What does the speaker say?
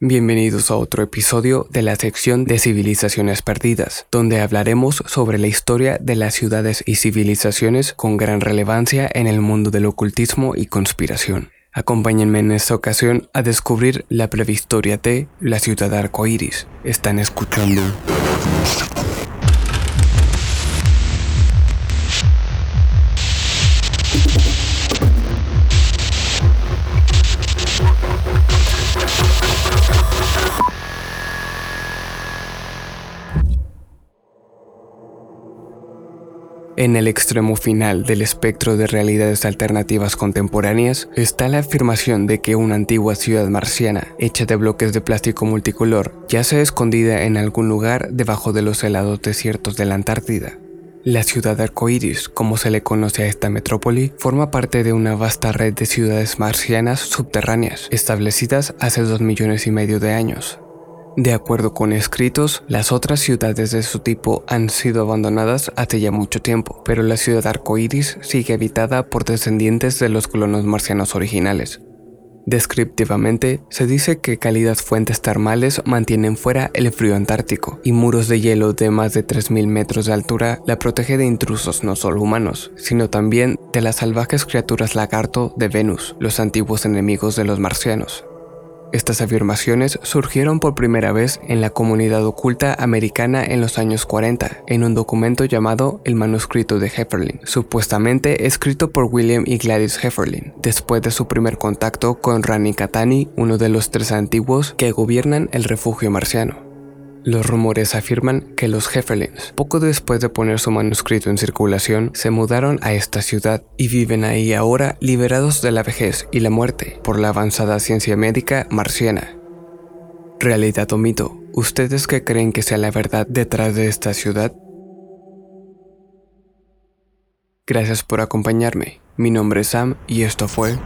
Bienvenidos a otro episodio de la sección de civilizaciones perdidas, donde hablaremos sobre la historia de las ciudades y civilizaciones con gran relevancia en el mundo del ocultismo y conspiración. Acompáñenme en esta ocasión a descubrir la prehistoria de la ciudad arcoíris. Están escuchando En el extremo final del espectro de realidades alternativas contemporáneas está la afirmación de que una antigua ciudad marciana, hecha de bloques de plástico multicolor, yace escondida en algún lugar debajo de los helados desiertos de la Antártida. La ciudad arcoíris, como se le conoce a esta metrópoli, forma parte de una vasta red de ciudades marcianas subterráneas, establecidas hace dos millones y medio de años, de acuerdo con escritos, las otras ciudades de su tipo han sido abandonadas hace ya mucho tiempo, pero la ciudad arcoíris sigue habitada por descendientes de los colonos marcianos originales. Descriptivamente, se dice que cálidas fuentes termales mantienen fuera el frío antártico y muros de hielo de más de 3.000 metros de altura la protege de intrusos no solo humanos, sino también de las salvajes criaturas lagarto de Venus, los antiguos enemigos de los marcianos. Estas afirmaciones surgieron por primera vez en la comunidad oculta americana en los años 40, en un documento llamado el Manuscrito de Hefferlin, supuestamente escrito por William y Gladys Hefferlin, después de su primer contacto con Rani Katani, uno de los tres antiguos que gobiernan el refugio marciano. Los rumores afirman que los Hefferlins, poco después de poner su manuscrito en circulación, se mudaron a esta ciudad y viven ahí ahora liberados de la vejez y la muerte por la avanzada ciencia médica marciana. Realidad o mito, ¿ustedes qué creen que sea la verdad detrás de esta ciudad? Gracias por acompañarme. Mi nombre es Sam y esto fue